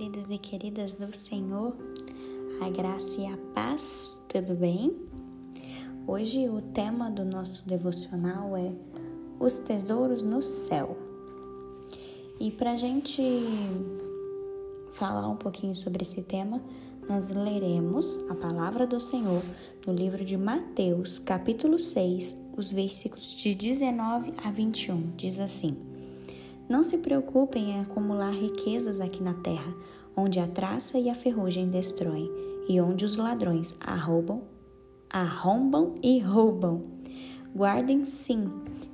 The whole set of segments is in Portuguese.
queridos e queridas do Senhor, a graça e a paz, tudo bem? Hoje o tema do nosso devocional é os tesouros no céu. E para a gente falar um pouquinho sobre esse tema, nós leremos a palavra do Senhor no livro de Mateus, capítulo 6, os versículos de 19 a 21. Diz assim. Não se preocupem em acumular riquezas aqui na terra, onde a traça e a ferrugem destroem, e onde os ladrões arrombam, arrombam e roubam. Guardem sim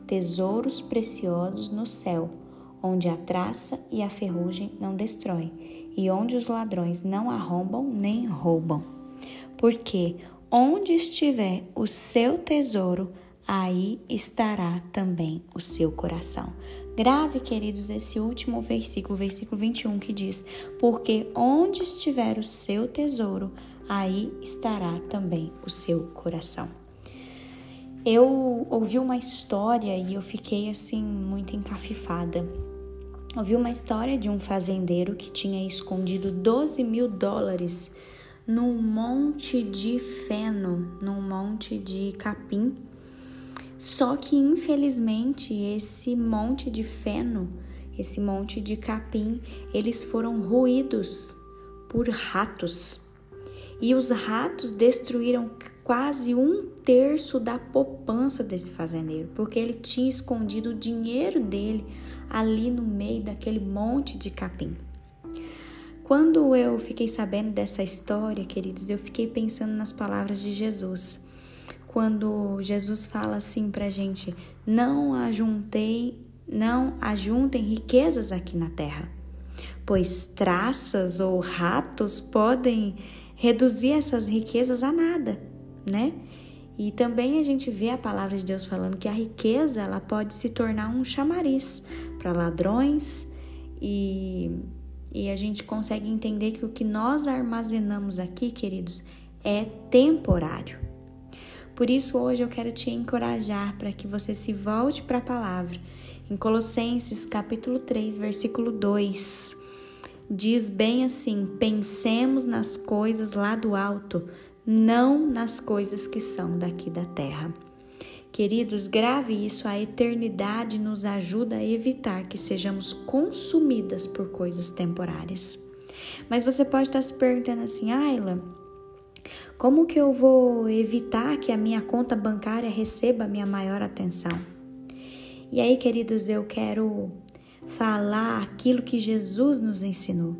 tesouros preciosos no céu, onde a traça e a ferrugem não destroem, e onde os ladrões não arrombam nem roubam. Porque onde estiver o seu tesouro, aí estará também o seu coração. Grave, queridos, esse último versículo, versículo 21, que diz: Porque onde estiver o seu tesouro, aí estará também o seu coração. Eu ouvi uma história e eu fiquei assim muito encafifada. Ouvi uma história de um fazendeiro que tinha escondido 12 mil dólares num monte de feno, num monte de capim só que infelizmente esse monte de feno, esse monte de capim, eles foram ruídos por ratos. E os ratos destruíram quase um terço da poupança desse fazendeiro, porque ele tinha escondido o dinheiro dele ali no meio daquele monte de capim. Quando eu fiquei sabendo dessa história, queridos, eu fiquei pensando nas palavras de Jesus quando Jesus fala assim pra gente: não ajuntei, não ajuntem riquezas aqui na terra, pois traças ou ratos podem reduzir essas riquezas a nada, né? E também a gente vê a palavra de Deus falando que a riqueza ela pode se tornar um chamariz para ladrões e, e a gente consegue entender que o que nós armazenamos aqui, queridos, é temporário. Por isso, hoje eu quero te encorajar para que você se volte para a palavra. Em Colossenses, capítulo 3, versículo 2, diz bem assim: pensemos nas coisas lá do alto, não nas coisas que são daqui da terra. Queridos, grave isso, a eternidade nos ajuda a evitar que sejamos consumidas por coisas temporárias. Mas você pode estar se perguntando assim, Ayla, como que eu vou evitar que a minha conta bancária receba a minha maior atenção? E aí, queridos, eu quero falar aquilo que Jesus nos ensinou.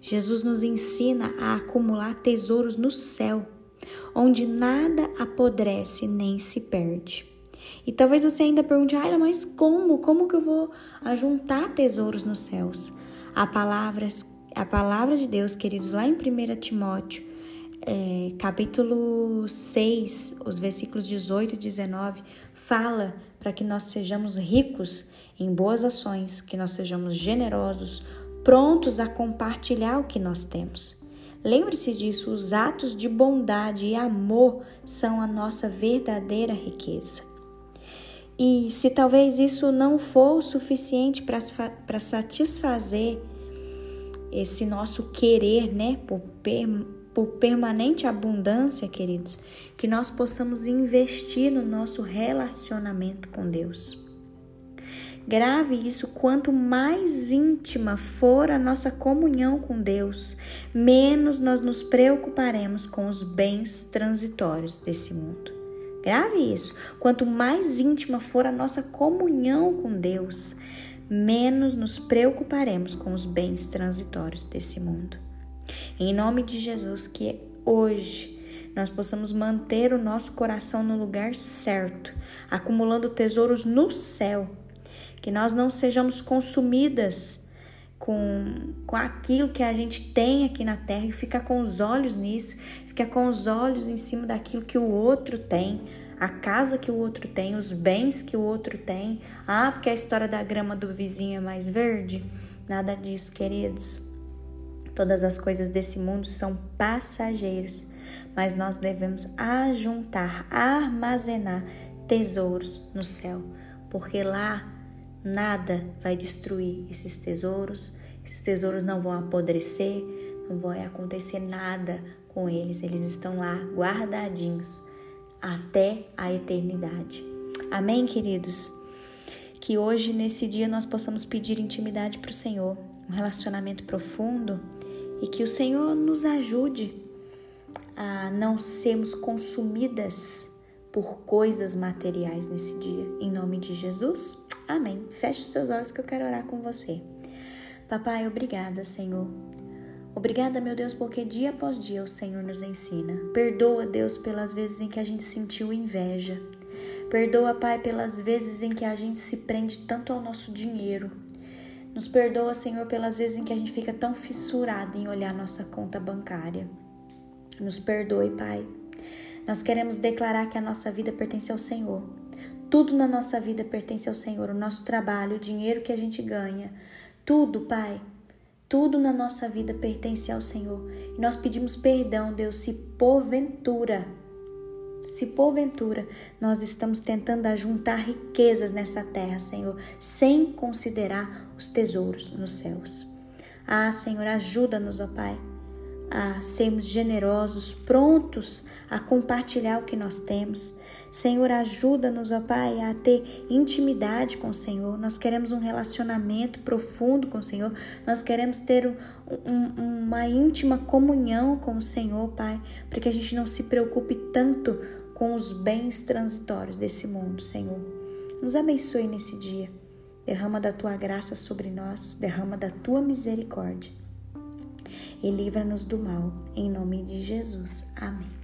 Jesus nos ensina a acumular tesouros no céu, onde nada apodrece nem se perde. E talvez você ainda pergunte, ah, mas como? Como que eu vou ajuntar tesouros nos céus? A palavra, a palavra de Deus, queridos, lá em 1 Timóteo, é, capítulo 6, os versículos 18 e 19, fala para que nós sejamos ricos em boas ações, que nós sejamos generosos, prontos a compartilhar o que nós temos. Lembre-se disso, os atos de bondade e amor são a nossa verdadeira riqueza. E se talvez isso não for o suficiente para satisfazer esse nosso querer, né, por por permanente abundância, queridos, que nós possamos investir no nosso relacionamento com Deus. Grave isso, quanto mais íntima for a nossa comunhão com Deus, menos nós nos preocuparemos com os bens transitórios desse mundo. Grave isso, quanto mais íntima for a nossa comunhão com Deus, menos nos preocuparemos com os bens transitórios desse mundo. Em nome de Jesus, que hoje nós possamos manter o nosso coração no lugar certo, acumulando tesouros no céu, que nós não sejamos consumidas com, com aquilo que a gente tem aqui na terra e ficar com os olhos nisso, ficar com os olhos em cima daquilo que o outro tem, a casa que o outro tem, os bens que o outro tem. Ah, porque a história da grama do vizinho é mais verde? Nada disso, queridos. Todas as coisas desse mundo são passageiros, mas nós devemos ajuntar, armazenar tesouros no céu, porque lá nada vai destruir esses tesouros, Esses tesouros não vão apodrecer, não vai acontecer nada com eles, eles estão lá guardadinhos até a eternidade. Amém, queridos? Que hoje, nesse dia, nós possamos pedir intimidade para o Senhor, um relacionamento profundo e que o Senhor nos ajude a não sermos consumidas por coisas materiais nesse dia. Em nome de Jesus, amém. Feche os seus olhos que eu quero orar com você. Papai, obrigada, Senhor. Obrigada, meu Deus, porque dia após dia o Senhor nos ensina. Perdoa, Deus, pelas vezes em que a gente sentiu inveja. Perdoa, Pai, pelas vezes em que a gente se prende tanto ao nosso dinheiro. Nos perdoa, Senhor, pelas vezes em que a gente fica tão fissurado em olhar nossa conta bancária. Nos perdoe, Pai. Nós queremos declarar que a nossa vida pertence ao Senhor. Tudo na nossa vida pertence ao Senhor, o nosso trabalho, o dinheiro que a gente ganha, tudo, Pai, tudo na nossa vida pertence ao Senhor. E nós pedimos perdão, Deus, se porventura, se porventura nós estamos tentando ajuntar riquezas nessa terra, Senhor, sem considerar os tesouros nos céus. Ah, Senhor, ajuda-nos, ó Pai a sermos generosos, prontos a compartilhar o que nós temos. Senhor, ajuda-nos, ó Pai, a ter intimidade com o Senhor. Nós queremos um relacionamento profundo com o Senhor. Nós queremos ter um, um, uma íntima comunhão com o Senhor, Pai, para que a gente não se preocupe tanto com os bens transitórios desse mundo, Senhor. Nos abençoe nesse dia. Derrama da tua graça sobre nós, derrama da tua misericórdia e livra-nos do mal. Em nome de Jesus. Amém.